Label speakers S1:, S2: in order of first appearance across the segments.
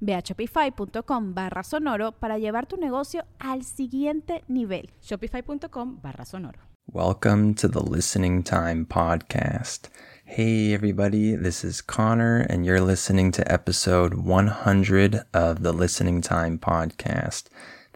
S1: Ve a shopify.com barra sonoro para llevar tu negocio al siguiente nivel.
S2: Shopify.com barra sonoro.
S3: Welcome to the Listening Time Podcast. Hey, everybody, this is Connor, and you're listening to episode 100 of the Listening Time Podcast.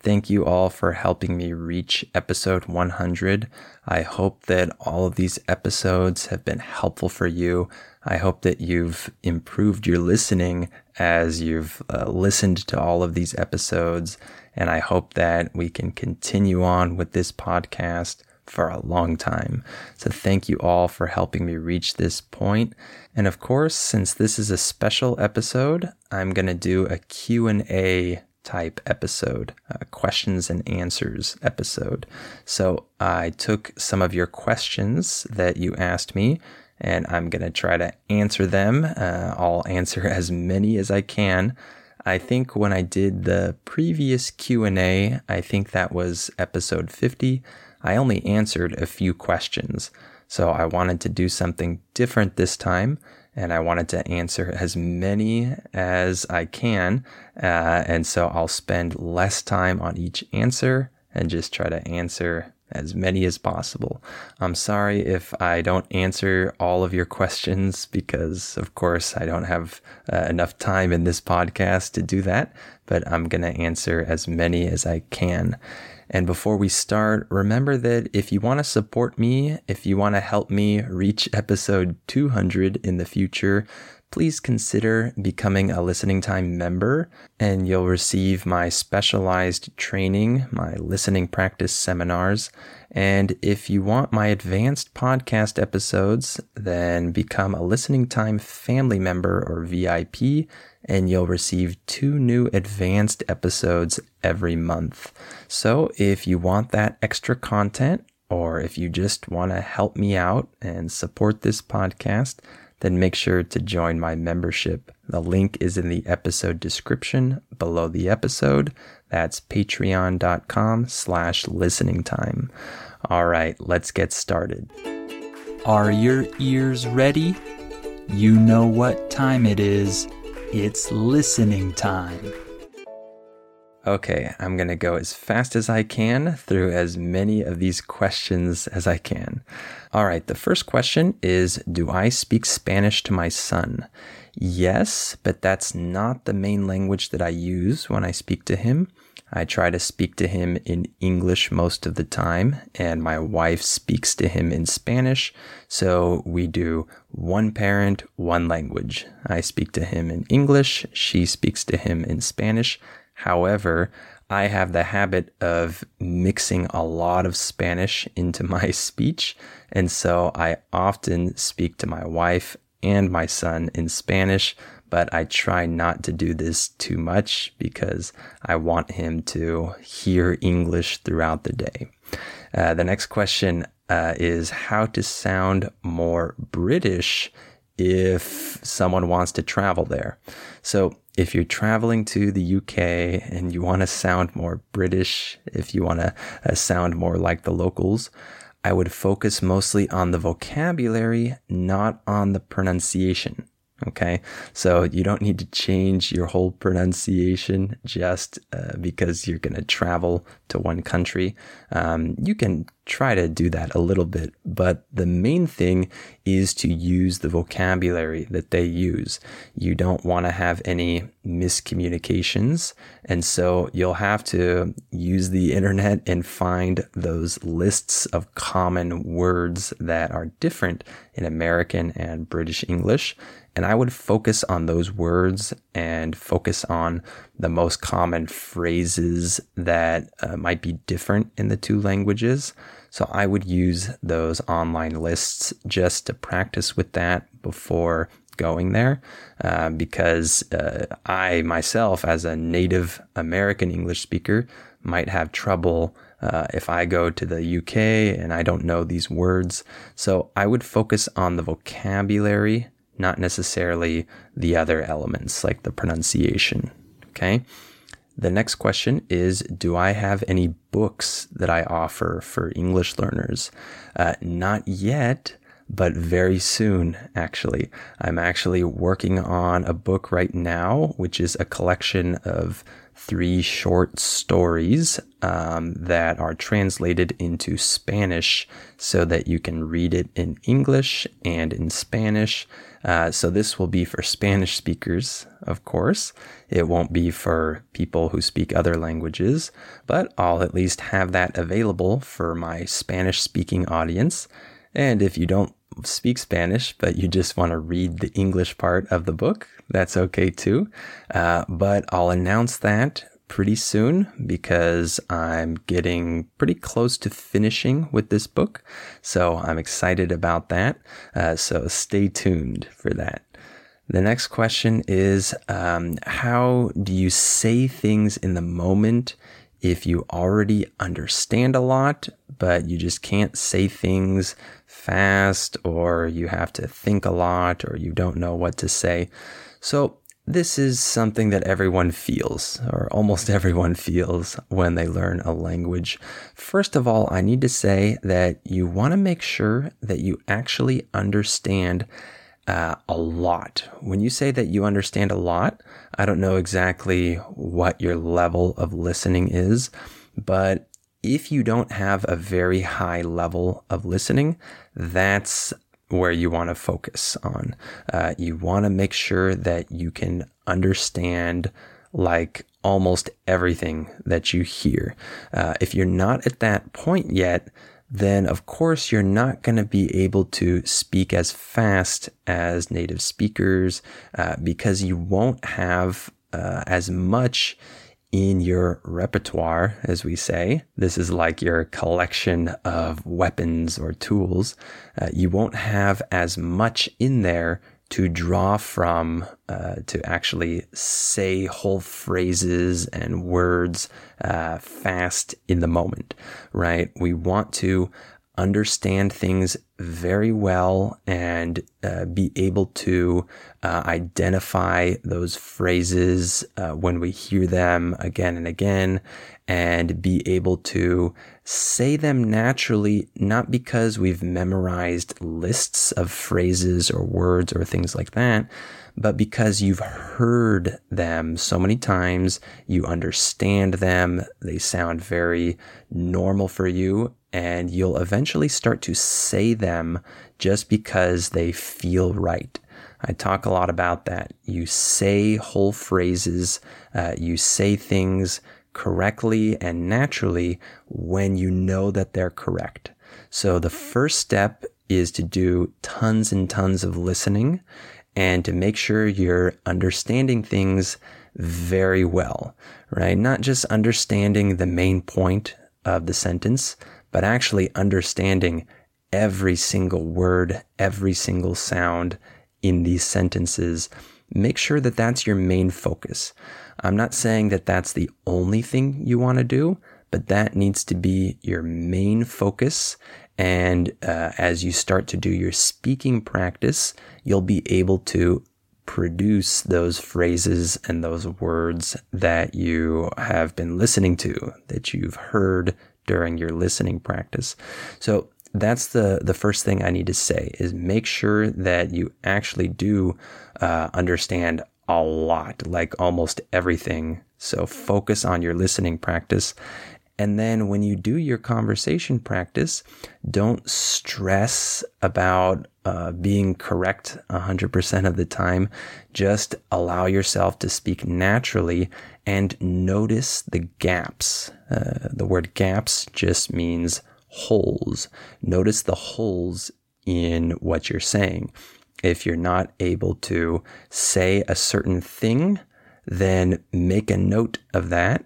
S3: Thank you all for helping me reach episode 100. I hope that all of these episodes have been helpful for you. I hope that you've improved your listening as you've uh, listened to all of these episodes. And I hope that we can continue on with this podcast for a long time. So thank you all for helping me reach this point. And of course, since this is a special episode, I'm going to do a Q&A type episode, a questions and answers episode. So I took some of your questions that you asked me and I'm going to try to answer them. Uh, I'll answer as many as I can. I think when I did the previous Q&A, I think that was episode 50, I only answered a few questions. So I wanted to do something different this time and I wanted to answer as many as I can. Uh, and so I'll spend less time on each answer and just try to answer as many as possible. I'm sorry if I don't answer all of your questions because, of course, I don't have uh, enough time in this podcast to do that, but I'm going to answer as many as I can. And before we start, remember that if you want to support me, if you want to help me reach episode 200 in the future, please consider becoming a listening time member and you'll receive my specialized training, my listening practice seminars. And if you want my advanced podcast episodes, then become a listening time family member or VIP and you'll receive two new advanced episodes every month. So if you want that extra content or if you just want to help me out and support this podcast, then make sure to join my membership. The link is in the episode description below the episode. That's patreon.com slash listening time. All right, let's get started.
S4: Are your ears ready? You know what time it is. It's listening time.
S3: Okay, I'm going to go as fast as I can through as many of these questions as I can. All right, the first question is Do I speak Spanish to my son? Yes, but that's not the main language that I use when I speak to him. I try to speak to him in English most of the time, and my wife speaks to him in Spanish. So we do one parent, one language. I speak to him in English, she speaks to him in Spanish. However, I have the habit of mixing a lot of Spanish into my speech. And so I often speak to my wife and my son in Spanish, but I try not to do this too much because I want him to hear English throughout the day. Uh, the next question uh, is how to sound more British if someone wants to travel there. So if you're traveling to the UK and you want to sound more British, if you want to uh, sound more like the locals, I would focus mostly on the vocabulary, not on the pronunciation. Okay. So you don't need to change your whole pronunciation just uh, because you're going to travel to one country. Um, you can try to do that a little bit, but the main thing is to use the vocabulary that they use. You don't want to have any miscommunications. And so you'll have to use the internet and find those lists of common words that are different in American and British English. And I would focus on those words and focus on the most common phrases that uh, might be different in the two languages. So I would use those online lists just to practice with that before going there uh, because uh, I myself, as a native American English speaker, might have trouble uh, if I go to the UK and I don't know these words. So I would focus on the vocabulary not necessarily the other elements like the pronunciation. Okay. The next question is Do I have any books that I offer for English learners? Uh, not yet, but very soon, actually. I'm actually working on a book right now, which is a collection of three short stories um, that are translated into Spanish so that you can read it in English and in Spanish. Uh, so this will be for Spanish speakers, of course. It won't be for people who speak other languages, but I'll at least have that available for my Spanish speaking audience. And if you don't speak Spanish, but you just want to read the English part of the book, that's okay too. Uh, but I'll announce that pretty soon because I'm getting pretty close to finishing with this book. So I'm excited about that. Uh, so stay tuned for that. The next question is um, How do you say things in the moment if you already understand a lot, but you just can't say things fast, or you have to think a lot, or you don't know what to say? So this is something that everyone feels, or almost everyone feels, when they learn a language. First of all, I need to say that you want to make sure that you actually understand uh, a lot. When you say that you understand a lot, I don't know exactly what your level of listening is, but if you don't have a very high level of listening, that's where you want to focus on. Uh, you want to make sure that you can understand like almost everything that you hear. Uh, if you're not at that point yet, then of course you're not going to be able to speak as fast as native speakers uh, because you won't have uh, as much in your repertoire, as we say. This is like your collection of weapons or tools. Uh, you won't have as much in there to draw from uh, to actually say whole phrases and words uh, fast in the moment, right? We want to understand things very well and uh, be able to uh, identify those phrases uh, when we hear them again and again and be able to say them naturally, not because we've memorized lists of phrases or words or things like that, but because you've heard them so many times, you understand them, they sound very normal for you, and you'll eventually start to say them just because they feel right. I talk a lot about that. You say whole phrases, uh, you say things correctly and naturally when you know that they're correct. So the first step is to do tons and tons of listening and to make sure you're understanding things very well, right? Not just understanding the main point of the sentence, but actually understanding every single word, every single sound in these sentences. Make sure that that's your main focus. I'm not saying that that's the only thing you want to do, but that needs to be your main focus. And uh, as you start to do your speaking practice, you'll be able to produce those phrases and those words that you have been listening to, that you've heard during your listening practice. So that's the the first thing I need to say is make sure that you actually do uh, understand a lot, like almost everything. So focus on your listening practice. And then when you do your conversation practice, don't stress about uh, being correct 100% of the time. Just allow yourself to speak naturally and notice the gaps. Uh, the word gaps just means holes. Notice the holes in what you're saying. If you're not able to say a certain thing, then make a note of that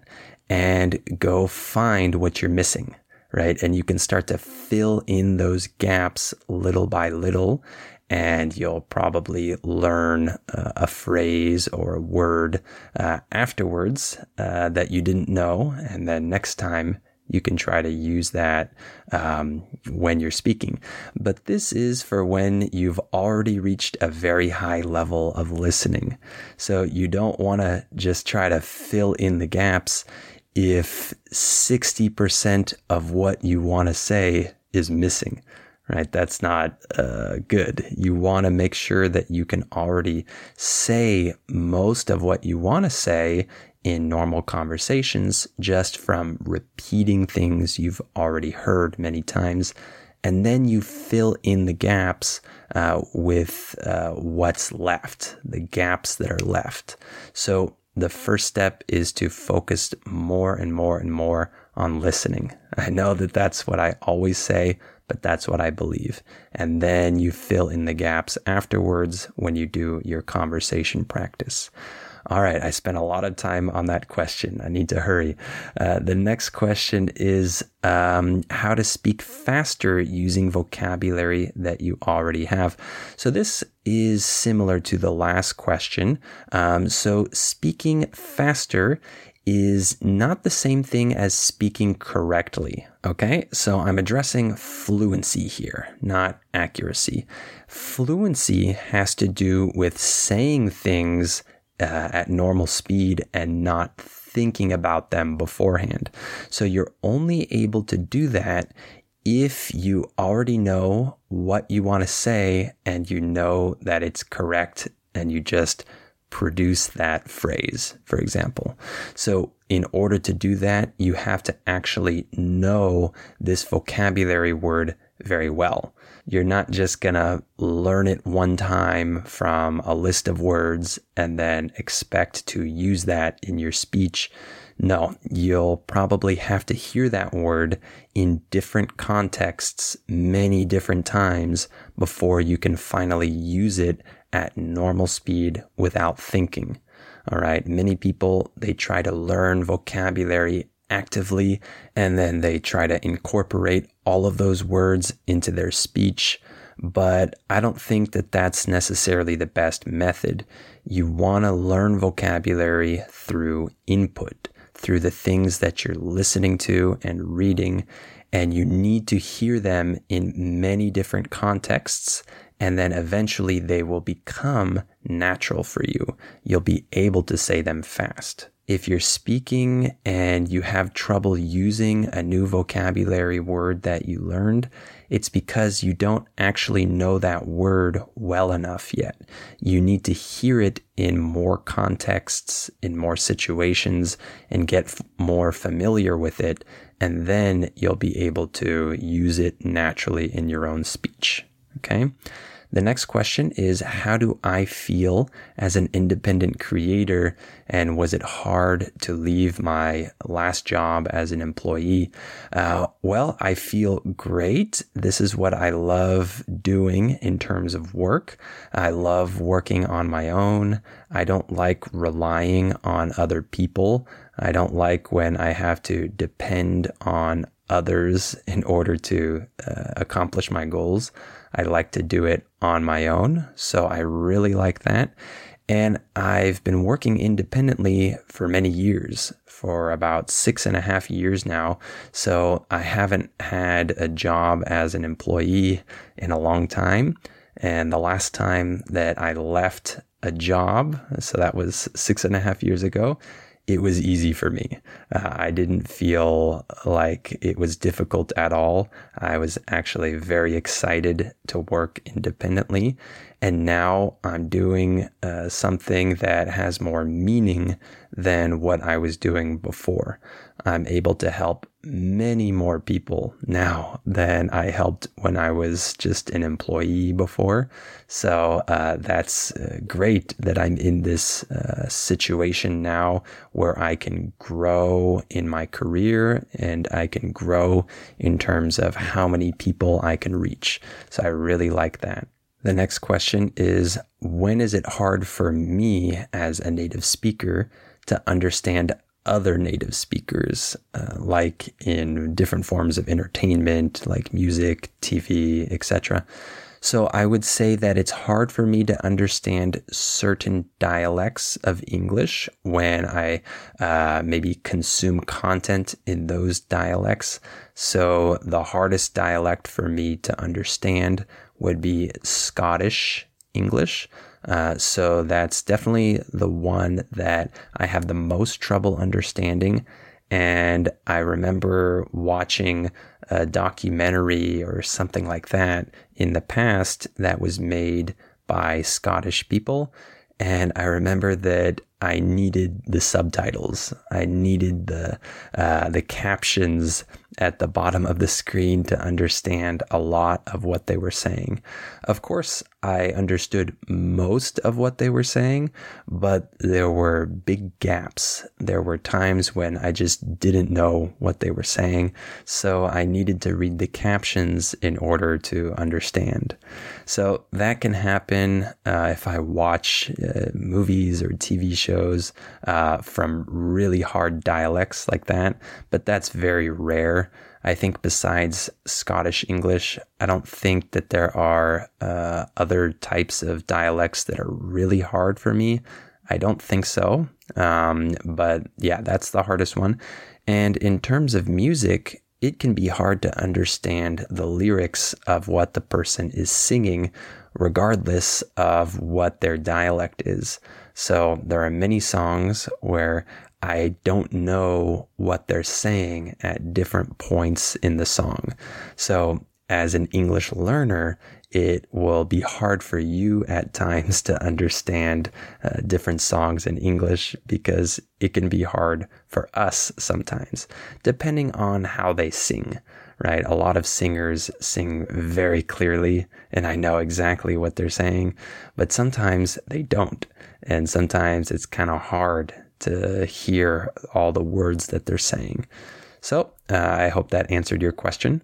S3: and go find what you're missing, right? And you can start to fill in those gaps little by little. And you'll probably learn uh, a phrase or a word uh, afterwards uh, that you didn't know. And then next time you can try to use that um, when you're speaking. But this is for when you've already reached a very high level of listening. So you don't want to just try to fill in the gaps if 60% of what you want to say is missing. Right, that's not uh, good. You want to make sure that you can already say most of what you want to say in normal conversations just from repeating things you've already heard many times. And then you fill in the gaps uh, with uh, what's left, the gaps that are left. So the first step is to focus more and more and more on listening. I know that that's what I always say, but that's what I believe. And then you fill in the gaps afterwards when you do your conversation practice. All right, I spent a lot of time on that question. I need to hurry. Uh, the next question is um, how to speak faster using vocabulary that you already have. So, this is similar to the last question. Um, so, speaking faster is not the same thing as speaking correctly. Okay, so I'm addressing fluency here, not accuracy. Fluency has to do with saying things uh, at normal speed and not thinking about them beforehand. So you're only able to do that if you already know what you want to say and you know that it's correct and you just produce that phrase, for example. So in order to do that, you have to actually know this vocabulary word very well. You're not just going to learn it one time from a list of words and then expect to use that in your speech. No, you'll probably have to hear that word in different contexts many different times before you can finally use it at normal speed without thinking. All right. Many people, they try to learn vocabulary actively and then they try to incorporate all of those words into their speech. But I don't think that that's necessarily the best method. You want to learn vocabulary through input, through the things that you're listening to and reading. And you need to hear them in many different contexts. And then eventually they will become natural for you. You'll be able to say them fast if you're speaking and you have trouble using a new vocabulary word that you learned, it's because you don't actually know that word well enough yet. You need to hear it in more contexts, in more situations, and get f- more familiar with it. And then you'll be able to use it naturally in your own speech. Okay. The next question is How do I feel as an independent creator? And was it hard to leave my last job as an employee? Uh, well, I feel great. This is what I love doing in terms of work. I love working on my own. I don't like relying on other people. I don't like when I have to depend on others in order to uh, accomplish my goals. I like to do it on my own. So I really like that. And I've been working independently for many years, for about six and a half years now. So I haven't had a job as an employee in a long time. And the last time that I left a job, so that was six and a half years ago, it was easy for me. Uh, I didn't feel like it was difficult at all. I was actually very excited to work independently. And now I'm doing uh, something that has more meaning than what I was doing before. I'm able to help many more people now than I helped when I was just an employee before. So uh, that's uh, great that I'm in this uh, situation now where I can grow in my career and I can grow in terms of how many people I can reach. So I really like that. The next question is When is it hard for me as a native speaker to understand other native speakers, uh, like in different forms of entertainment, like music, TV, etc. So I would say that it's hard for me to understand certain dialects of English when I uh, maybe consume content in those dialects. So the hardest dialect for me to understand would be Scottish English. Uh, so that's definitely the one that I have the most trouble understanding. And I remember watching a documentary or something like that in the past that was made by Scottish people. And I remember that I needed the subtitles. I needed the uh, the captions at the bottom of the screen to understand a lot of what they were saying. Of course, I understood most of what they were saying, but there were big gaps. There were times when I just didn't know what they were saying, so I needed to read the captions in order to understand. So that can happen uh, if I watch uh, movies or TV shows uh, from really hard dialects like that, but that's very rare. I think besides Scottish English, I don't think that there are uh, other types of dialects that are really hard for me. I don't think so. Um, but yeah, that's the hardest one. And in terms of music, it can be hard to understand the lyrics of what the person is singing, regardless of what their dialect is. So there are many songs where I don't know what they're saying at different points in the song. So, as an English learner, it will be hard for you at times to understand uh, different songs in English because it can be hard for us sometimes, depending on how they sing, right? A lot of singers sing very clearly, and I know exactly what they're saying, but sometimes they don't. And sometimes it's kind of hard to hear all the words that they're saying. So uh, I hope that answered your question.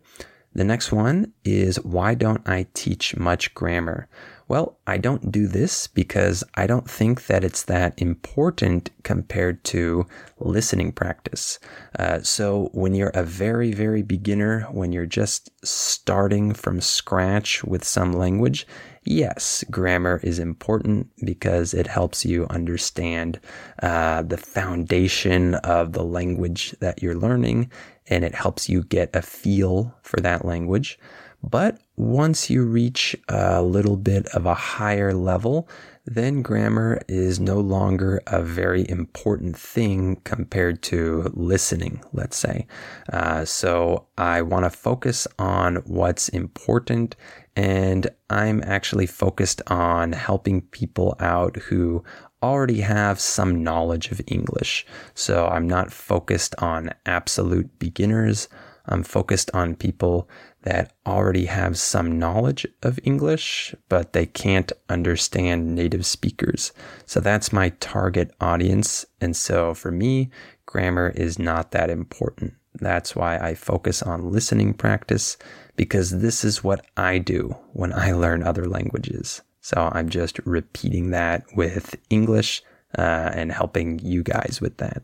S3: The next one is why don't I teach much grammar? Well, I don't do this because I don't think that it's that important compared to listening practice. Uh, so, when you're a very, very beginner, when you're just starting from scratch with some language, yes, grammar is important because it helps you understand uh, the foundation of the language that you're learning and it helps you get a feel for that language. But once you reach a little bit of a higher level, then grammar is no longer a very important thing compared to listening, let's say. Uh, so I want to focus on what's important, and I'm actually focused on helping people out who already have some knowledge of English. So I'm not focused on absolute beginners. I'm focused on people that already have some knowledge of English, but they can't understand native speakers. So that's my target audience. And so for me, grammar is not that important. That's why I focus on listening practice because this is what I do when I learn other languages. So I'm just repeating that with English uh, and helping you guys with that.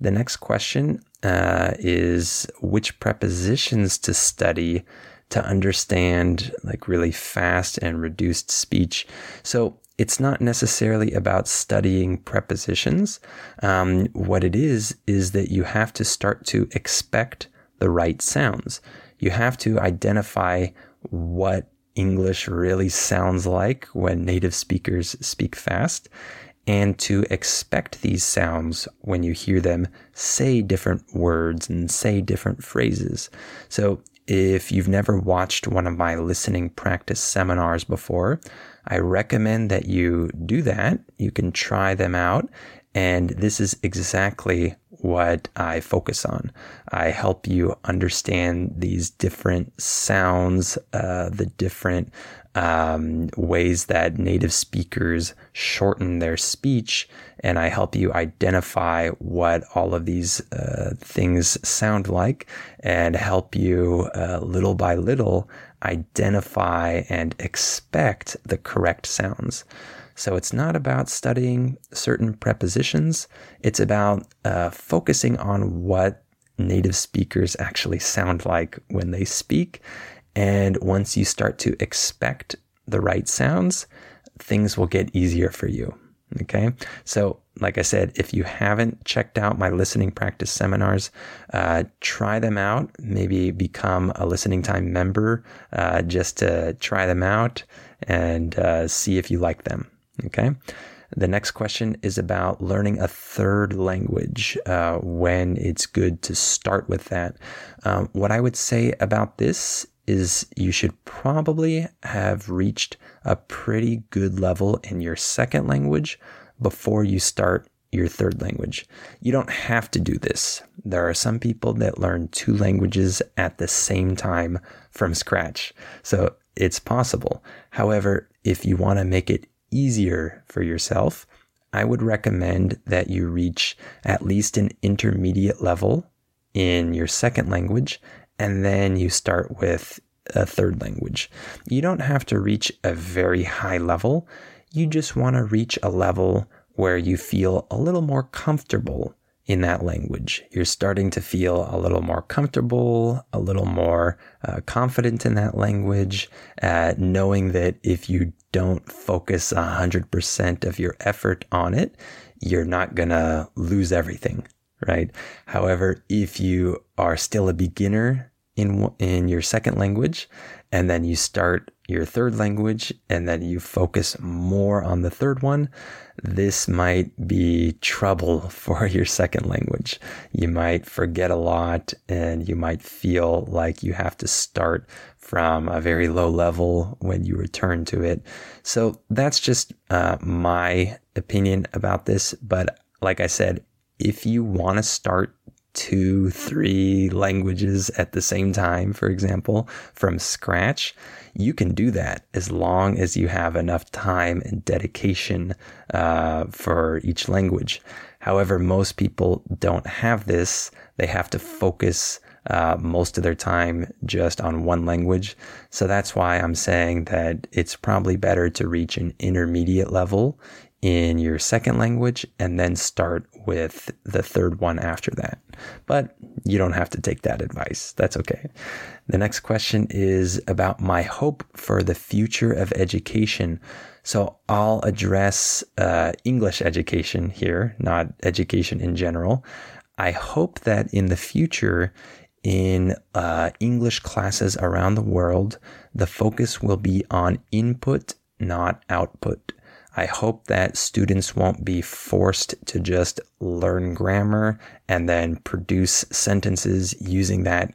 S3: The next question uh, is which prepositions to study to understand like really fast and reduced speech. So it's not necessarily about studying prepositions. Um, what it is, is that you have to start to expect the right sounds. You have to identify what English really sounds like when native speakers speak fast and to expect these sounds when you hear them say different words and say different phrases. So if you've never watched one of my listening practice seminars before, I recommend that you do that. You can try them out. And this is exactly what I focus on. I help you understand these different sounds, uh, the different um, ways that native speakers shorten their speech, and I help you identify what all of these uh, things sound like and help you uh, little by little identify and expect the correct sounds. So it's not about studying certain prepositions, it's about uh, focusing on what native speakers actually sound like when they speak. And once you start to expect the right sounds, things will get easier for you. Okay. So, like I said, if you haven't checked out my listening practice seminars, uh, try them out. Maybe become a listening time member uh, just to try them out and uh, see if you like them. Okay. The next question is about learning a third language, uh, when it's good to start with that. Um, what I would say about this is you should probably have reached a pretty good level in your second language before you start your third language. You don't have to do this. There are some people that learn two languages at the same time from scratch. So it's possible. However, if you want to make it easier for yourself, I would recommend that you reach at least an intermediate level in your second language and then you start with a third language. You don't have to reach a very high level. You just want to reach a level where you feel a little more comfortable in that language. You're starting to feel a little more comfortable, a little more uh, confident in that language, uh, knowing that if you don't focus 100% of your effort on it, you're not going to lose everything, right? However, if you are still a beginner in in your second language and then you start your third language and then you focus more on the third one this might be trouble for your second language. You might forget a lot and you might feel like you have to start from a very low level when you return to it. So that's just uh, my opinion about this but like i said if you want to start two, three languages at the same time, for example, from scratch, you can do that as long as you have enough time and dedication uh, for each language. However, most people don't have this. They have to focus uh, most of their time just on one language. So that's why I'm saying that it's probably better to reach an intermediate level in your second language and then start with the third one after that. But you don't have to take that advice. That's okay. The next question is about my hope for the future of education. So I'll address uh, English education here, not education in general. I hope that in the future, in uh, English classes around the world, the focus will be on input, not output. I hope that students won't be forced to just learn grammar and then produce sentences using that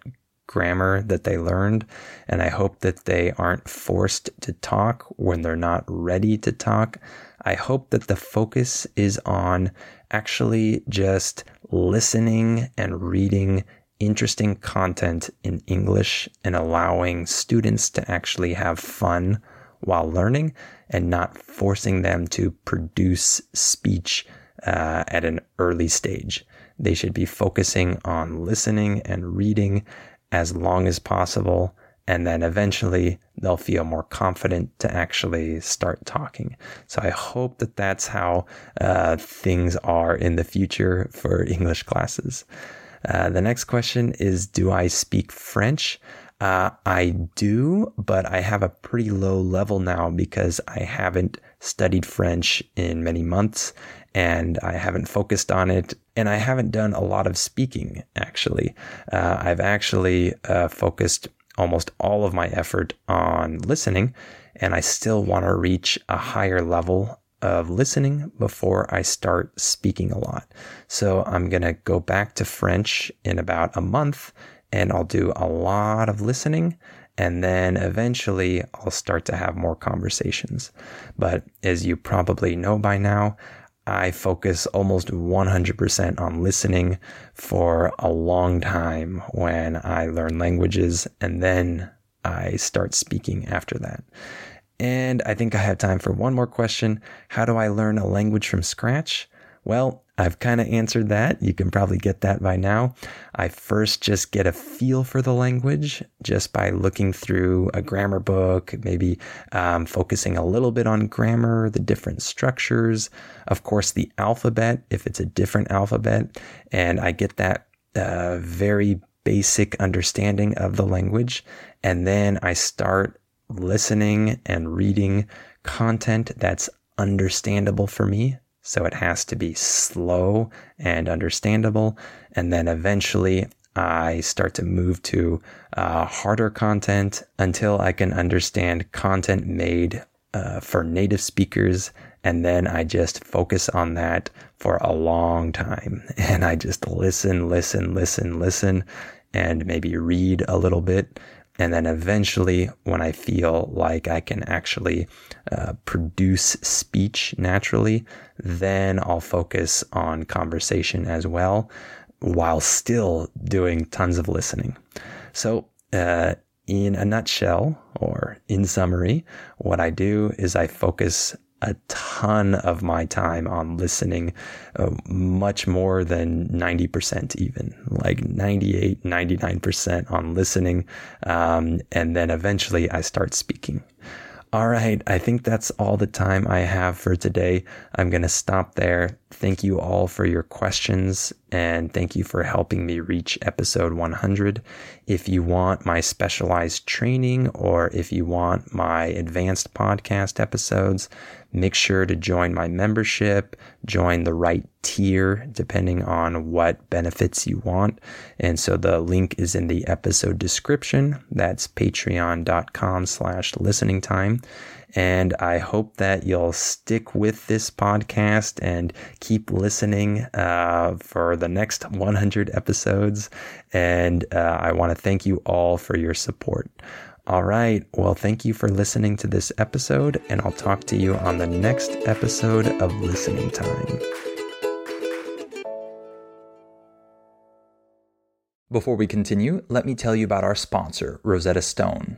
S3: grammar that they learned. And I hope that they aren't forced to talk when they're not ready to talk. I hope that the focus is on actually just listening and reading interesting content in English and allowing students to actually have fun while learning and not forcing them to produce speech uh, at an early stage. They should be focusing on listening and reading as long as possible. And then eventually they'll feel more confident to actually start talking. So I hope that that's how uh, things are in the future for English classes. Uh, the next question is Do I speak French? Uh, I do, but I have a pretty low level now because I haven't studied French in many months and I haven't focused on it. And I haven't done a lot of speaking, actually. Uh, I've actually uh, focused almost all of my effort on listening, and I still want to reach a higher level of listening before I start speaking a lot. So I'm going to go back to French in about a month and I'll do a lot of listening and then eventually I'll start to have more conversations. But as you probably know by now, I focus almost 100% on listening for a long time when I learn languages, and then I start speaking after that. And I think I have time for one more question. How do I learn a language from scratch? Well, I've kind of answered that. You can probably get that by now. I first just get a feel for the language just by looking through a grammar book, maybe um, focusing a little bit on grammar, the different structures, of course, the alphabet, if it's a different alphabet. And I get that uh, very basic understanding of the language. And then I start listening and reading content that's understandable for me so it has to be slow and understandable. And then eventually I start to move to uh, harder content until I can understand content made uh, for native speakers. And then I just focus on that for a long time. And I just listen, listen, listen, listen, and maybe read a little bit and then eventually, when I feel like I can actually uh, produce speech naturally, then I'll focus on conversation as well while still doing tons of listening. So, uh, in a nutshell, or in summary, what I do is I focus a ton of my time on listening, uh, much more than 90%, even like 98, 99% on listening. Um, and then eventually I start speaking. All right. I think that's all the time I have for today. I'm going to stop there. Thank you all for your questions and thank you for helping me reach episode 100. If you want my specialized training or if you want my advanced podcast episodes, make sure to join my membership, join the right tier depending on what benefits you want. And so the link is in the episode description. That's patreon.com slash listening time. And I hope that you'll stick with this podcast and keep listening uh, for the next 100 episodes. And uh, I want to thank you all for your support. All right. Well, thank you for listening to this episode, and I'll talk to you on the next episode of Listening Time.
S4: Before we continue, let me tell you about our sponsor, Rosetta Stone.